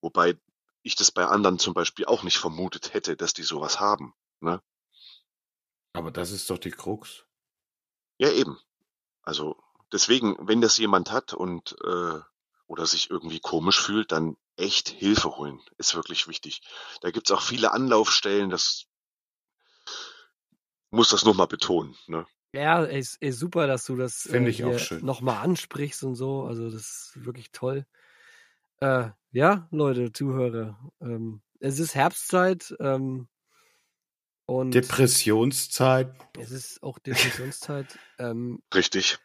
Wobei ich das bei anderen zum Beispiel auch nicht vermutet hätte, dass die sowas haben. Ne? Aber das ist doch die Krux. Ja, eben. Also deswegen, wenn das jemand hat und äh, oder sich irgendwie komisch fühlt, dann echt Hilfe holen. Ist wirklich wichtig. Da gibt's auch viele Anlaufstellen, das muss das nochmal betonen. Ne? Ja, ist, ey, super, dass du das Finde äh, ich auch schön. nochmal ansprichst und so. Also das ist wirklich toll. Äh, ja, Leute, Zuhörer. Ähm, es ist Herbstzeit ähm, und Depressionszeit. es ist auch Depressionszeit. ähm, Richtig.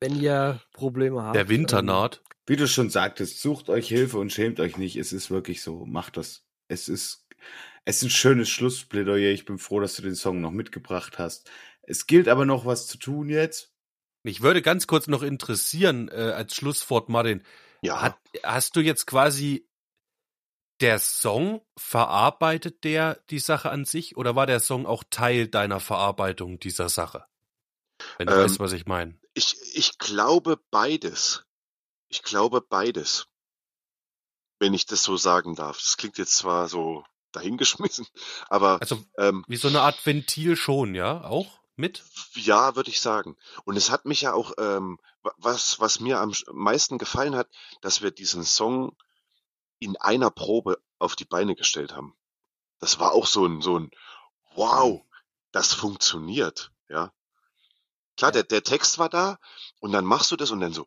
wenn ihr Probleme habt. Der Winter ähm, naht. Wie du schon sagtest, sucht euch Hilfe und schämt euch nicht. Es ist wirklich so. Macht das. Es ist, es ist ein schönes Schlussplädoyer. Ich bin froh, dass du den Song noch mitgebracht hast. Es gilt aber noch was zu tun jetzt. Mich würde ganz kurz noch interessieren, äh, als Schlusswort, Martin. Ja. Hat, hast du jetzt quasi der Song verarbeitet der die Sache an sich oder war der Song auch Teil deiner Verarbeitung dieser Sache? Wenn du Ähm, weißt, was ich meine. Ich, ich glaube beides. Ich glaube beides. wenn ich das so sagen darf. Das klingt jetzt zwar so dahingeschmissen, *laughs* aber Also ähm, wie so eine Art Ventil schon, ja? Auch mit? Ja, würde ich sagen. Und es hat mich ja auch, ähm, wa- was, was mir am meisten gefallen hat, dass wir diesen Song in einer Probe auf die Beine gestellt haben. Das war auch so ein, so ein, wow, das funktioniert, ja. Klar, der, der Text war da und dann machst du das und dann so,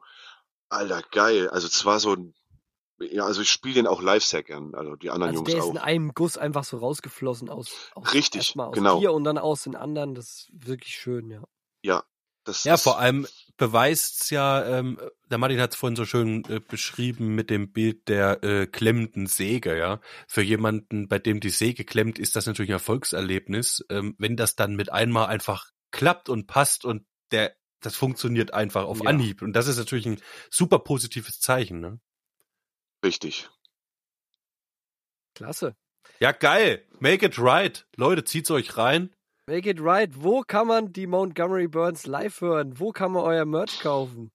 alter, geil. Also es war so ein, ja, also ich spiele den auch live sehr gern, also die anderen Also Jungs der ist auch. in einem Guss einfach so rausgeflossen aus, aus Richtig, erstmal aus genau. dir und dann aus den anderen. Das ist wirklich schön, ja. Ja, das Ja, ist, vor allem beweist's ja, ähm, der Martin hat es vorhin so schön äh, beschrieben mit dem Bild der äh, klemmenden Säge, ja. Für jemanden, bei dem die Säge klemmt, ist das natürlich ein Erfolgserlebnis. Ähm, wenn das dann mit einmal einfach klappt und passt und der, das funktioniert einfach auf Ja. Anhieb. Und das ist natürlich ein super positives Zeichen, ne? Richtig. Klasse. Ja, geil. Make it right. Leute, zieht's euch rein. Make it right. Wo kann man die Montgomery Burns live hören? Wo kann man euer Merch kaufen?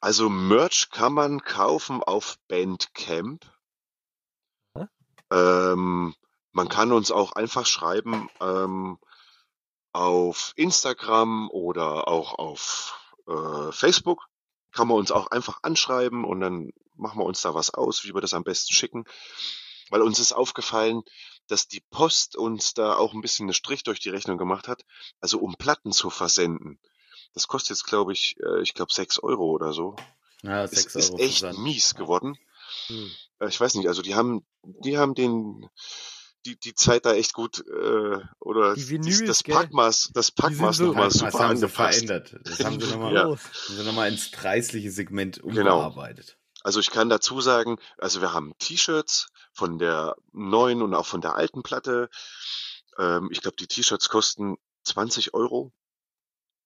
Also Merch kann man kaufen auf Bandcamp. Ähm, man kann uns auch einfach schreiben ähm, auf Instagram oder auch auf äh, Facebook. Kann man uns auch einfach anschreiben und dann machen wir uns da was aus, wie wir das am besten schicken. Weil uns ist aufgefallen, dass die Post uns da auch ein bisschen einen Strich durch die Rechnung gemacht hat. Also um Platten zu versenden. Das kostet jetzt, glaube ich, äh, ich glaube sechs Euro oder so Ja, ist, 6 ist Euro echt Versand. mies geworden. Hm. Äh, Ich weiß nicht, also die haben, die haben den, die, die Zeit da echt gut, äh, oder Die dies- Vinyls, das? Packmaß, das Packmaß so- nochmal super haben sie angepasst. verändert. Das haben sie nochmal *laughs* Ja. Los. haben sie noch mal ins preisliche Segment Genau. Also ich kann dazu sagen, also wir haben T-Shirts von der neuen und auch von der alten Platte. Ähm, ich glaube, die T-Shirts kosten 20 Euro.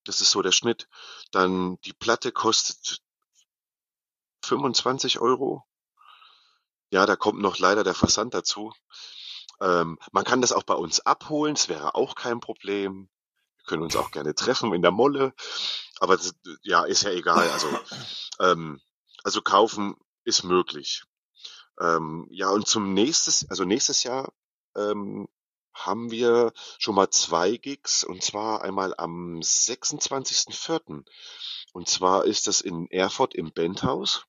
Das ist so der Schnitt. Dann die Platte kostet 25 Euro. Ja, da kommt noch leider der Versand dazu. Ähm, man kann das auch bei uns abholen, das wäre auch kein Problem. Wir können uns auch gerne treffen in der Molle. Aber das, ja, ist ja egal. Also, ähm, also kaufen ist möglich. Ähm, ja, und zum nächstes, also nächstes Jahr ähm, haben wir schon mal zwei Gigs und zwar einmal am 26.04. Und zwar ist das in Erfurt im Bandhaus.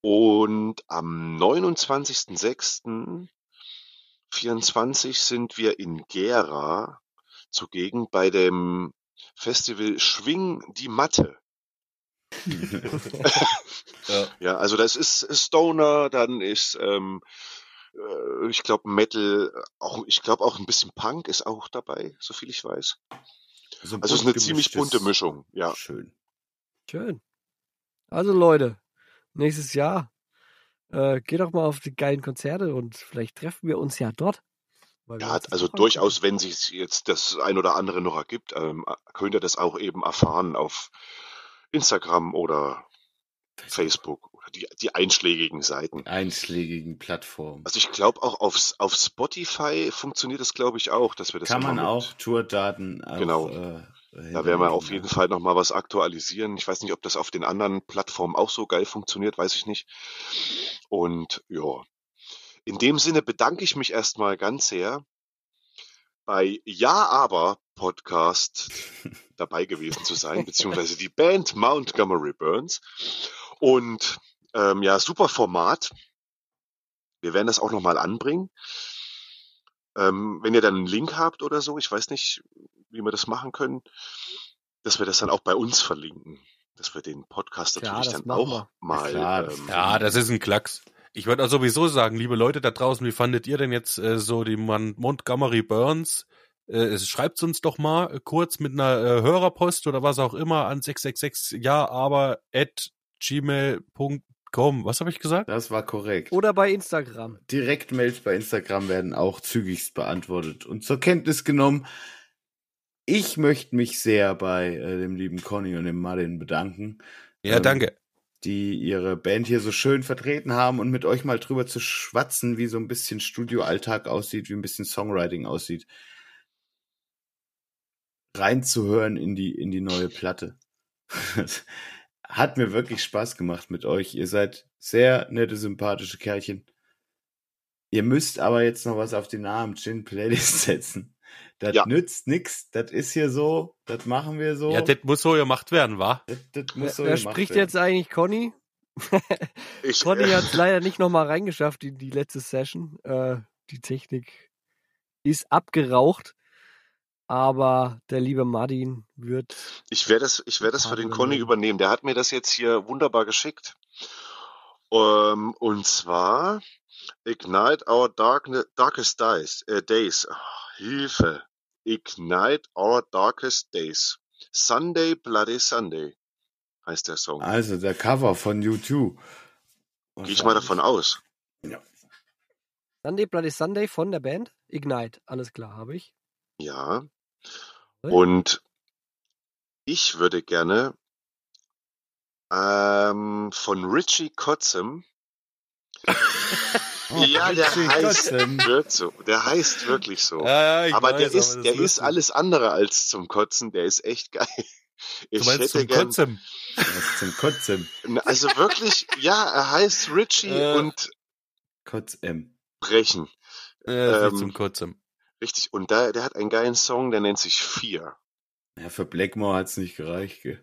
Und am 29.06.24 sind wir in Gera zugegen bei dem Festival Schwing die Matte. *laughs* Ja. Ja, also das ist Stoner, dann ist, ähm, äh, ich glaube Metal, auch ich glaube auch ein bisschen Punk ist auch dabei, so viel ich weiß. So Also es ist eine ziemlich bunte Mischung, ja. Schön. Schön. Also Leute, nächstes Jahr äh, geht doch mal auf die geilen Konzerte und vielleicht treffen wir uns ja dort. Ja, also durchaus, wenn sich jetzt das ein oder andere noch ergibt, ähm, könnt ihr das auch eben erfahren auf Instagram oder Facebook oder die, die einschlägigen Seiten. Einschlägigen Plattformen. Also ich glaube auch auf, auf Spotify funktioniert das, glaube ich, auch, dass wir das Kann man mit- auch Tourdaten Genau. äh, Da werden wir auf jeden. Fall noch mal was aktualisieren. Ich weiß nicht, ob das auf den anderen Plattformen auch so geil funktioniert, weiß ich nicht. Und ja, in dem Sinne bedanke ich mich erstmal ganz sehr bei Ja aber Podcast dabei gewesen zu sein, *laughs* beziehungsweise die Band Montgomery Burns. Und ähm, ja, super Format. Wir werden das auch noch mal anbringen. Ähm, wenn ihr dann einen Link habt oder so, ich weiß nicht, wie wir das machen können, dass wir das dann auch bei uns verlinken. Dass wir den Podcast Klar, natürlich dann auch wir. mal. klar, ähm, Ja, das ist ein Klacks. Ich würde auch sowieso sagen, liebe Leute da draußen, wie fandet ihr denn jetzt äh, so die Mon Montgomery Burns? Äh, Schreibt uns doch mal äh, kurz mit einer äh, Hörerpost oder was auch immer an 666 ja, aber at gmail.com. Was habe ich gesagt? Das war korrekt. Oder bei Instagram. Direktmails bei Instagram werden auch zügigst beantwortet und zur Kenntnis genommen. Ich möchte mich sehr bei äh, dem lieben Conny und dem Martin bedanken, Ja, Ähm, danke. die ihre Band hier so schön vertreten haben und mit euch mal drüber zu schwatzen, wie so ein bisschen Studioalltag aussieht, wie ein bisschen Songwriting aussieht. Reinzuhören in die, in die neue Platte. *laughs* Hat mir wirklich Spaß gemacht mit euch. Ihr seid Sehr nette, sympathische Kerlchen. Ihr müsst aber jetzt noch was auf die Namen Gin Playlist *laughs* setzen. Das Ja. nützt nix. Das ist hier so. Das machen wir so. Ja, das muss so gemacht werden, wa? das, das Wer, muss so wer gemacht spricht werden. jetzt eigentlich Conny? *laughs* Ich, Conny hat es leider nicht nochmal reingeschafft, die, die letzte Session. Äh, die Technik ist abgeraucht. Aber der liebe Martin wird. Ich werde das, ich werde das für den Conny übernehmen. Der hat mir das jetzt hier wunderbar geschickt. Ähm, und zwar Ignite Our Darkne Darkest Days. Äh, days. Ach, Hilfe. Ignite Our Darkest Days. Sunday Bloody Sunday heißt der Song. Also der Cover von U2. Gehe ich mal davon aus. Sunday Bloody Sunday von der Band Ignite. Alles klar, habe ich. Ja. Und ich würde gerne ähm, von Richie Kotzem. *laughs* Oh, ja, der Richie heißt, wird so. Der heißt wirklich so. Ja, ja, aber weiß, der ist, das der ist alles andere als zum Kotzen. Der ist echt geil. Ich Du meinst zum gern, Kotzem? *laughs* Zum Kotzem. also wirklich, ja, er heißt Richie Äh. und Kotzem. Brechen. Äh, Ähm, zum Kotzem. Richtig. Und da, der hat einen geilen Song, der nennt sich Fear. Ja, für Blackmore hat's nicht gereicht, gell?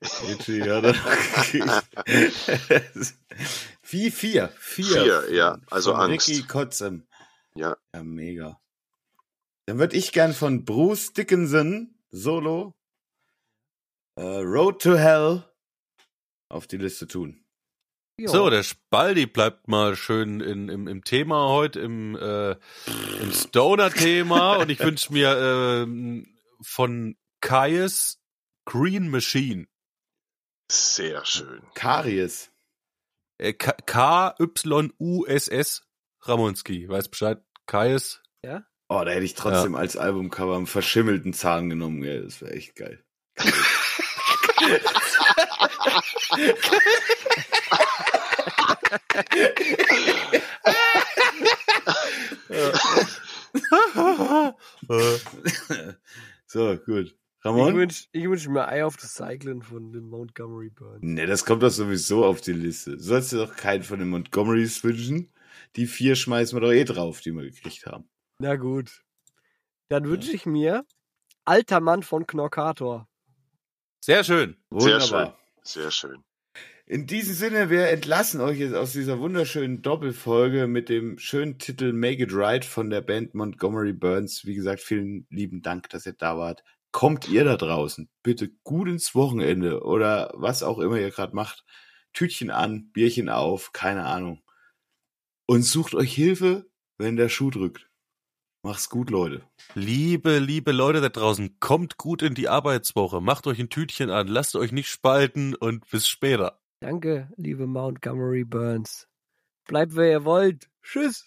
Hat er noch gekriegt. Wie vier? Vier. Vier, ja, also von Angst. Ricky Kotzem. Ja. Ja, mega. Dann würde ich gern von Bruce Dickinson, Solo, äh, Road to Hell auf die Liste tun. Ja. So, der Spaldi bleibt mal schön in, im, im Thema heute, im, äh, im Stoner-Thema. *laughs* Und ich wünsche mir ähm, von Kaius Green Machine. Sehr schön. Karies. Äh, K-Y-U-S-S Ramonski. Weiß Bescheid? Kaius. Oh, da hätte ich trotzdem als Albumcover einen verschimmelten Zahn genommen, gell? Das wäre echt geil. *laughs* *laughs* *laughs* so, gut. Ich Ramon? wünsche ich wünsch mir Eye of the Cyclone von den Montgomery Burns. Ne, das kommt doch sowieso auf die Liste. Du sollst dir doch keinen von den Montgomerys wünschen. Die vier schmeißen wir doch eh drauf, die wir gekriegt haben. Na gut. Dann wünsche ich mir Alter Mann von Knorkator. Sehr schön. Sehr Wunderbar. schön. Sehr schön. In diesem Sinne, wir entlassen euch jetzt aus dieser wunderschönen Doppelfolge mit dem schönen Titel Make It Right von der Band Montgomery Burns. Wie gesagt, vielen lieben Dank, dass ihr da wart. Kommt ihr da draußen bitte gut ins Wochenende oder was auch immer ihr gerade macht. Tütchen an, Bierchen auf, keine Ahnung. Und sucht euch Hilfe, wenn der Schuh drückt. Mach's gut, Leute. Liebe, liebe Leute da draußen, kommt gut in die Arbeitswoche. Macht euch ein Tütchen an, lasst euch nicht spalten und bis später. Danke, liebe Montgomery Burns. Bleibt, wer ihr wollt. Tschüss.